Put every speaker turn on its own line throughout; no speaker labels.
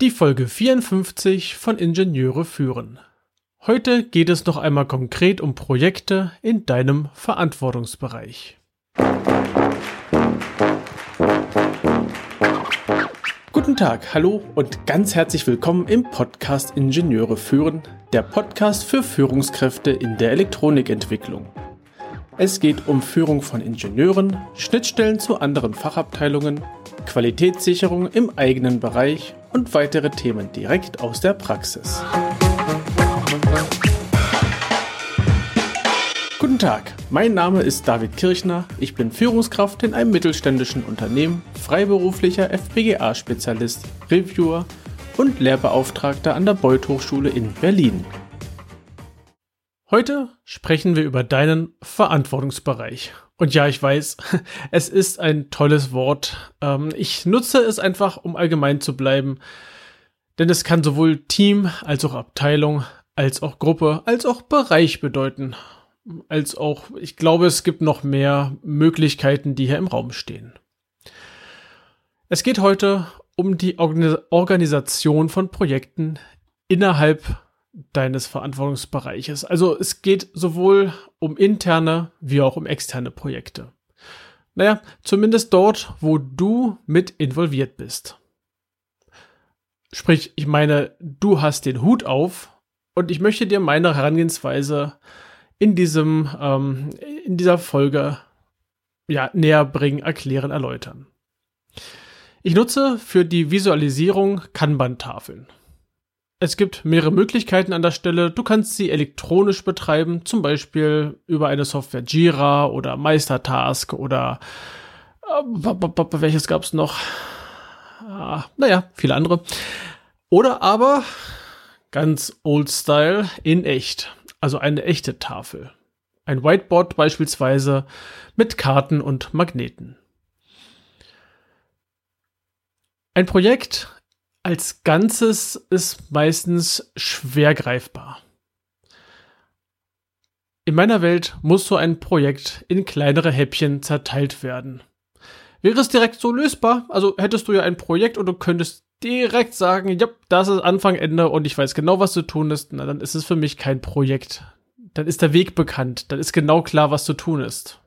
Die Folge 54 von Ingenieure führen. Heute geht es noch einmal konkret um Projekte in deinem Verantwortungsbereich. Guten Tag, hallo und ganz herzlich willkommen im Podcast Ingenieure führen, der Podcast für Führungskräfte in der Elektronikentwicklung. Es geht um Führung von Ingenieuren, Schnittstellen zu anderen Fachabteilungen, Qualitätssicherung im eigenen Bereich und weitere Themen direkt aus der Praxis. Guten Tag, mein Name ist David Kirchner, ich bin Führungskraft in einem mittelständischen Unternehmen, freiberuflicher FPGA-Spezialist, Reviewer und Lehrbeauftragter an der Beuth Hochschule in Berlin. Heute sprechen wir über deinen Verantwortungsbereich. Und ja, ich weiß, es ist ein tolles Wort. Ähm, ich nutze es einfach, um allgemein zu bleiben. Denn es kann sowohl Team als auch Abteilung, als auch Gruppe, als auch Bereich bedeuten. Als auch, ich glaube, es gibt noch mehr Möglichkeiten, die hier im Raum stehen. Es geht heute um die Organisation von Projekten innerhalb deines Verantwortungsbereiches. Also es geht sowohl um interne wie auch um externe Projekte. Naja, zumindest dort, wo du mit involviert bist. Sprich, ich meine, du hast den Hut auf und ich möchte dir meine Herangehensweise in diesem, ähm, in dieser Folge ja, näher bringen, erklären, erläutern. Ich nutze für die Visualisierung Kanban-Tafeln. Es gibt mehrere Möglichkeiten an der Stelle. Du kannst sie elektronisch betreiben, zum Beispiel über eine Software Jira oder Meistertask oder äh, welches gab es noch? Ah, naja, viele andere. Oder aber ganz old style in echt, also eine echte Tafel. Ein Whiteboard beispielsweise mit Karten und Magneten. Ein Projekt als Ganzes ist meistens schwer greifbar. In meiner Welt muss so ein Projekt in kleinere Häppchen zerteilt werden. Wäre es direkt so lösbar, also hättest du ja ein Projekt und du könntest direkt sagen, ja, das ist Anfang, Ende und ich weiß genau, was zu tun ist, na, dann ist es für mich kein Projekt. Dann ist der Weg bekannt, dann ist genau klar, was zu tun ist.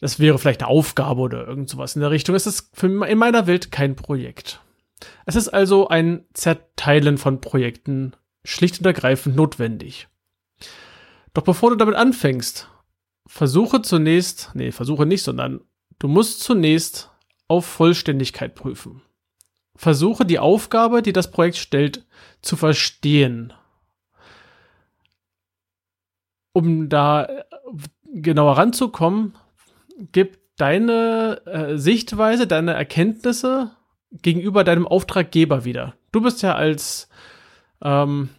Das wäre vielleicht eine Aufgabe oder irgend sowas in der Richtung. Es ist in meiner Welt kein Projekt. Es ist also ein Zerteilen von Projekten schlicht und ergreifend notwendig. Doch bevor du damit anfängst, versuche zunächst, nee, versuche nicht, sondern du musst zunächst auf Vollständigkeit prüfen. Versuche die Aufgabe, die das Projekt stellt, zu verstehen. Um da äh, genauer ranzukommen, gib deine äh, Sichtweise, deine Erkenntnisse gegenüber deinem Auftraggeber wieder. Du bist ja als ähm,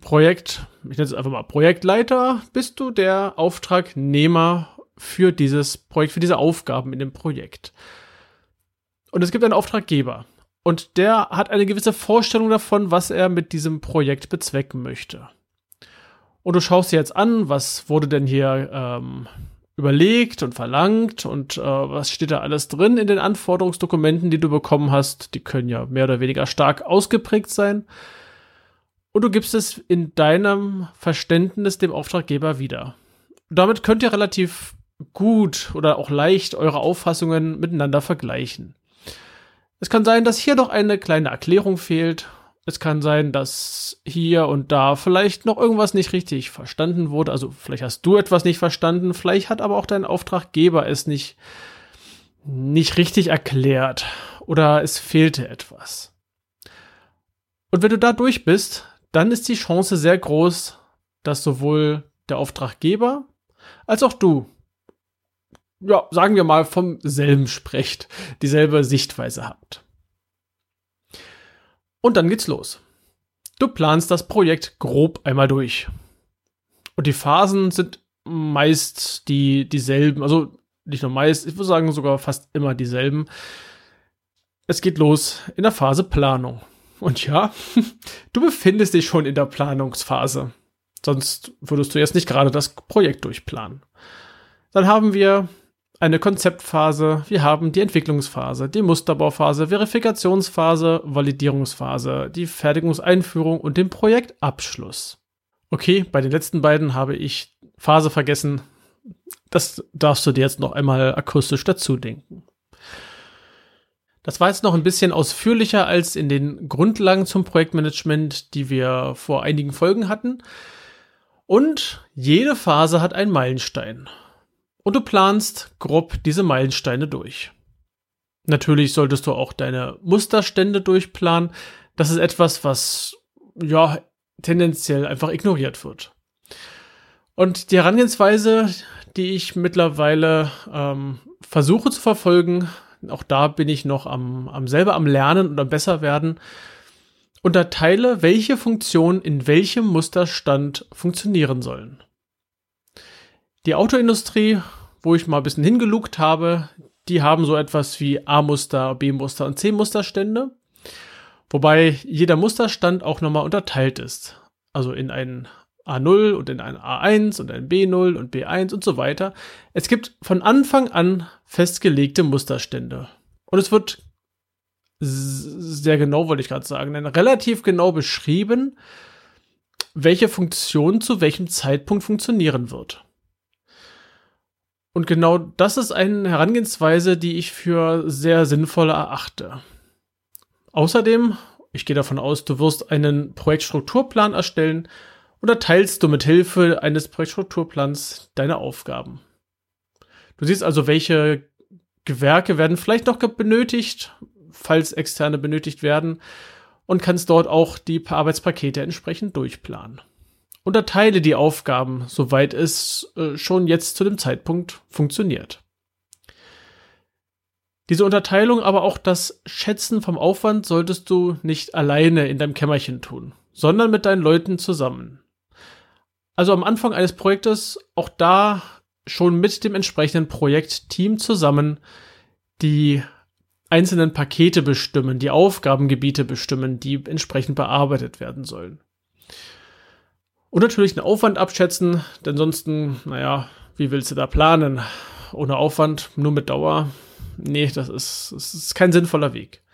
Projekt, ich nenne es einfach mal Projektleiter, bist du der Auftragnehmer für dieses Projekt, für diese Aufgaben in dem Projekt. Und es gibt einen Auftraggeber. Und der hat eine gewisse Vorstellung davon, was er mit diesem Projekt bezwecken möchte. Und du schaust dir jetzt an, was wurde denn hier ähm, überlegt und verlangt und äh, was steht da alles drin in den Anforderungsdokumenten, die du bekommen hast. Die können ja mehr oder weniger stark ausgeprägt sein. Und du gibst es in deinem Verständnis dem Auftraggeber wieder. damit könnt ihr relativ gut oder auch leicht eure Auffassungen miteinander vergleichen. Es kann sein, dass hier noch eine kleine Erklärung fehlt es kann sein, dass hier und da vielleicht noch irgendwas nicht richtig verstanden wurde. Also vielleicht hast du etwas nicht verstanden, vielleicht hat aber auch dein Auftraggeber es nicht, nicht richtig erklärt oder es fehlte etwas. Und wenn du da durch bist, dann ist die Chance sehr groß, dass sowohl der Auftraggeber als auch du, ja, sagen wir mal, vom selben sprecht, dieselbe Sichtweise habt. Und dann geht's los. Du planst das Projekt grob einmal durch. Und die Phasen sind meist die, dieselben, also nicht nur meist, ich würde sagen sogar fast immer dieselben. Es geht los in der Phase Planung. Und ja, du befindest dich schon in der Planungsphase. Sonst würdest du jetzt nicht gerade das Projekt durchplanen. Dann haben wir eine Konzeptphase, wir haben die Entwicklungsphase, die Musterbauphase, Verifikationsphase, Validierungsphase, die Fertigungseinführung und den Projektabschluss. Okay, bei den letzten beiden habe ich Phase vergessen. Das darfst du dir jetzt noch einmal akustisch dazu denken. Das war jetzt noch ein bisschen ausführlicher als in den Grundlagen zum Projektmanagement, die wir vor einigen Folgen hatten. Und jede Phase hat einen Meilenstein. Und du planst grob diese Meilensteine durch. Natürlich solltest du auch deine Musterstände durchplanen. Das ist etwas, was ja tendenziell einfach ignoriert wird. Und die Herangehensweise, die ich mittlerweile ähm, versuche zu verfolgen, auch da bin ich noch am, am selber am Lernen und am besser werden, unterteile, welche Funktionen in welchem Musterstand funktionieren sollen. Die Autoindustrie, wo ich mal ein bisschen hingelugt habe, die haben so etwas wie A-Muster, B-Muster und C-Musterstände, wobei jeder Musterstand auch nochmal unterteilt ist. Also in einen A0 und in ein A1 und ein B0 und B1 und so weiter. Es gibt von Anfang an festgelegte Musterstände. Und es wird sehr genau, wollte ich gerade sagen, relativ genau beschrieben, welche Funktion zu welchem Zeitpunkt funktionieren wird. Und genau das ist eine Herangehensweise, die ich für sehr sinnvoll erachte. Außerdem, ich gehe davon aus, du wirst einen Projektstrukturplan erstellen, oder teilst du mit Hilfe eines Projektstrukturplans deine Aufgaben. Du siehst also, welche Gewerke werden vielleicht noch benötigt, falls externe benötigt werden, und kannst dort auch die Arbeitspakete entsprechend durchplanen. Unterteile die Aufgaben, soweit es äh, schon jetzt zu dem Zeitpunkt funktioniert. Diese Unterteilung, aber auch das Schätzen vom Aufwand solltest du nicht alleine in deinem Kämmerchen tun, sondern mit deinen Leuten zusammen. Also am Anfang eines Projektes auch da schon mit dem entsprechenden Projektteam zusammen die einzelnen Pakete bestimmen, die Aufgabengebiete bestimmen, die entsprechend bearbeitet werden sollen. Und natürlich den Aufwand abschätzen, denn sonst, naja, wie willst du da planen? Ohne Aufwand, nur mit Dauer? Nee, das ist, das ist kein sinnvoller Weg.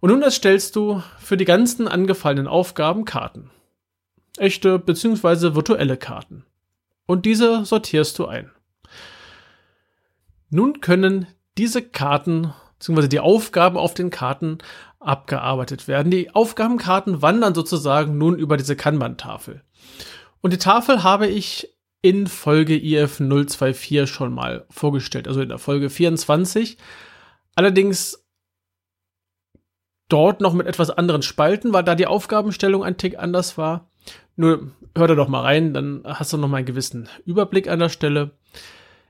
Und nun erstellst du für die ganzen angefallenen Aufgaben Karten echte bzw. virtuelle Karten. Und diese sortierst du ein. Nun können diese Karten bzw. die Aufgaben auf den Karten abgearbeitet werden. Die Aufgabenkarten wandern sozusagen nun über diese Kanban-Tafel. Und die Tafel habe ich in Folge IF 024 schon mal vorgestellt, also in der Folge 24. Allerdings dort noch mit etwas anderen Spalten, weil da die Aufgabenstellung ein Tick anders war. Nur hör da doch mal rein, dann hast du noch mal einen gewissen Überblick an der Stelle.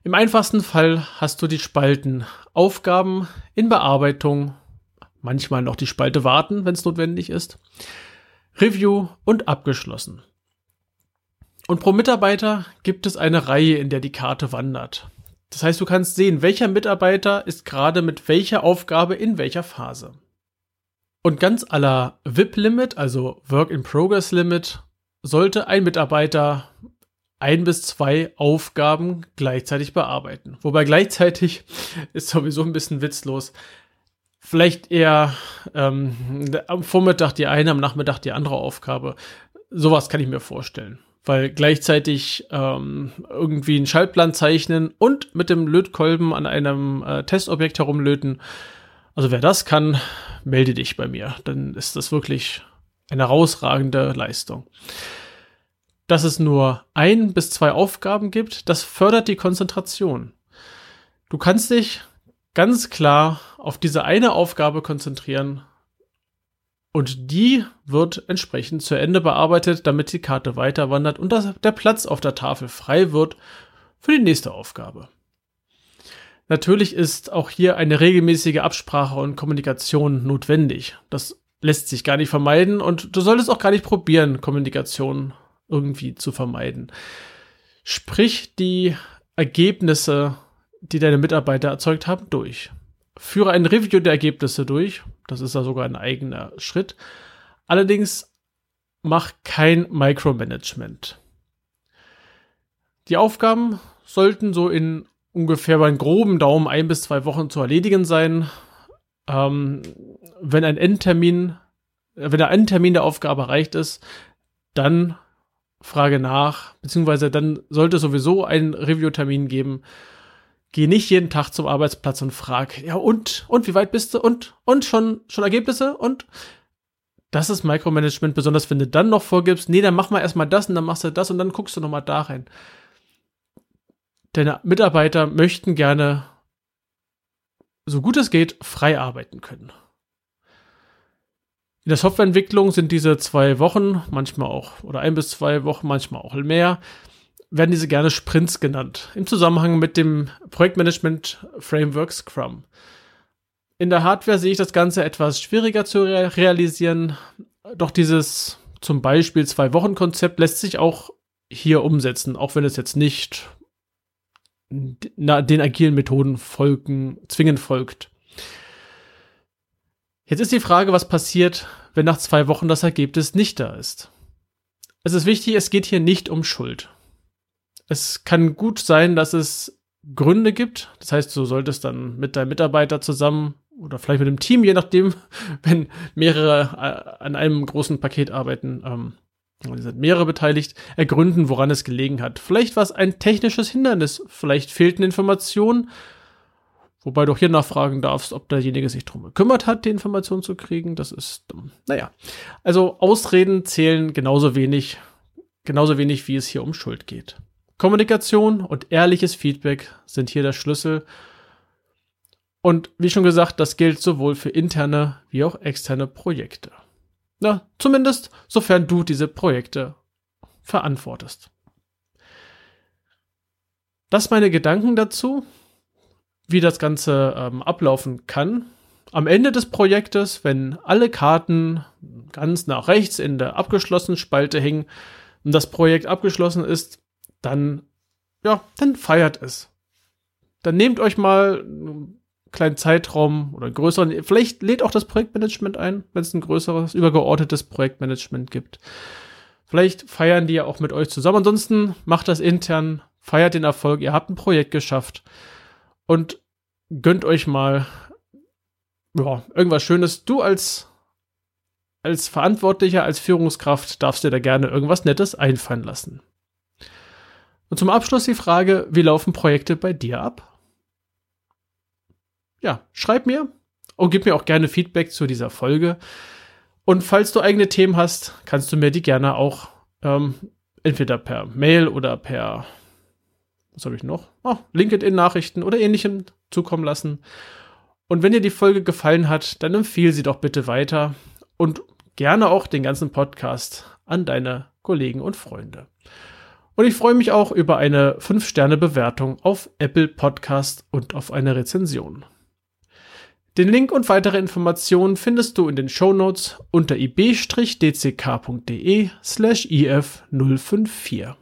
Im einfachsten Fall hast du die Spalten Aufgaben in Bearbeitung, manchmal noch die Spalte warten, wenn es notwendig ist, Review und abgeschlossen. Und pro Mitarbeiter gibt es eine Reihe, in der die Karte wandert. Das heißt, du kannst sehen, welcher Mitarbeiter ist gerade mit welcher Aufgabe in welcher Phase. Und ganz aller VIP-Limit, also Work in Progress Limit, sollte ein Mitarbeiter ein bis zwei Aufgaben gleichzeitig bearbeiten. Wobei gleichzeitig ist sowieso ein bisschen witzlos. Vielleicht eher ähm, am Vormittag die eine, am Nachmittag die andere Aufgabe. Sowas kann ich mir vorstellen. Weil gleichzeitig ähm, irgendwie einen Schaltplan zeichnen und mit dem Lötkolben an einem äh, Testobjekt herumlöten. Also wer das kann, melde dich bei mir. Dann ist das wirklich eine herausragende Leistung. Dass es nur ein bis zwei Aufgaben gibt, das fördert die Konzentration. Du kannst dich ganz klar auf diese eine Aufgabe konzentrieren und die wird entsprechend zu Ende bearbeitet, damit die Karte weiter wandert und der Platz auf der Tafel frei wird für die nächste Aufgabe. Natürlich ist auch hier eine regelmäßige Absprache und Kommunikation notwendig. Das lässt sich gar nicht vermeiden und du solltest auch gar nicht probieren, Kommunikation irgendwie zu vermeiden. Sprich die Ergebnisse, die deine Mitarbeiter erzeugt haben, durch. Führe ein Review der Ergebnisse durch. Das ist ja sogar ein eigener Schritt. Allerdings mach kein Micromanagement. Die Aufgaben sollten so in ungefähr bei einem groben Daumen ein bis zwei Wochen zu erledigen sein. Ähm, wenn ein Endtermin, wenn der Endtermin der Aufgabe erreicht ist, dann frage nach, beziehungsweise dann sollte es sowieso einen Review-Termin geben. Geh nicht jeden Tag zum Arbeitsplatz und frag, ja und, und wie weit bist du und, und schon, schon Ergebnisse und das ist Micromanagement, besonders wenn du dann noch vorgibst, nee, dann mach mal erstmal das und dann machst du das und dann guckst du nochmal da rein. Deine Mitarbeiter möchten gerne, so gut es geht, frei arbeiten können. In der Softwareentwicklung sind diese zwei Wochen, manchmal auch, oder ein bis zwei Wochen, manchmal auch mehr, werden diese gerne Sprints genannt, im Zusammenhang mit dem Projektmanagement Framework Scrum. In der Hardware sehe ich das Ganze etwas schwieriger zu re realisieren, doch dieses zum Beispiel Zwei-Wochen-Konzept lässt sich auch hier umsetzen, auch wenn es jetzt nicht den agilen Methoden folgen, zwingend folgt. Jetzt ist die Frage, was passiert, wenn nach zwei Wochen das Ergebnis nicht da ist. Es ist wichtig, es geht hier nicht um Schuld. Es kann gut sein, dass es Gründe gibt. Das heißt, du solltest dann mit deinem Mitarbeiter zusammen oder vielleicht mit dem Team, je nachdem, wenn mehrere äh, an einem großen Paket arbeiten, ähm, sind mehrere beteiligt, ergründen, woran es gelegen hat. Vielleicht war es ein technisches Hindernis, vielleicht fehlten Informationen, wobei du auch hier nachfragen darfst, ob derjenige sich darum gekümmert hat, die Informationen zu kriegen. Das ist, ähm, naja. Also Ausreden zählen genauso wenig, genauso wenig, wie es hier um Schuld geht. Kommunikation und ehrliches Feedback sind hier der Schlüssel und wie schon gesagt, das gilt sowohl für interne wie auch externe Projekte. Na, zumindest sofern du diese Projekte verantwortest. Das meine Gedanken dazu, wie das Ganze ähm, ablaufen kann. Am Ende des Projektes, wenn alle Karten ganz nach rechts in der abgeschlossenen Spalte hängen und das Projekt abgeschlossen ist, dann, ja, dann feiert es. Dann nehmt euch mal kleinen Zeitraum oder größeren, vielleicht lädt auch das Projektmanagement ein, wenn es ein größeres, übergeordnetes Projektmanagement gibt. Vielleicht feiern die ja auch mit euch zusammen. Ansonsten macht das intern, feiert den Erfolg, ihr habt ein Projekt geschafft und gönnt euch mal ja, irgendwas Schönes. Du als, als Verantwortlicher, als Führungskraft darfst dir da gerne irgendwas Nettes einfallen lassen. Und zum Abschluss die Frage, wie laufen Projekte bei dir ab? ja, schreib mir und gib mir auch gerne Feedback zu dieser Folge. Und falls du eigene Themen hast, kannst du mir die gerne auch ähm, entweder per Mail oder per, was habe ich noch? Oh, LinkedIn-Nachrichten oder ähnlichem zukommen lassen. Und wenn dir die Folge gefallen hat, dann empfehle sie doch bitte weiter und gerne auch den ganzen Podcast an deine Kollegen und Freunde. Und ich freue mich auch über eine 5-Sterne-Bewertung auf Apple Podcast und auf eine Rezension. Den Link und weitere Informationen findest du in den Shownotes unter ib-dck.de slash if054.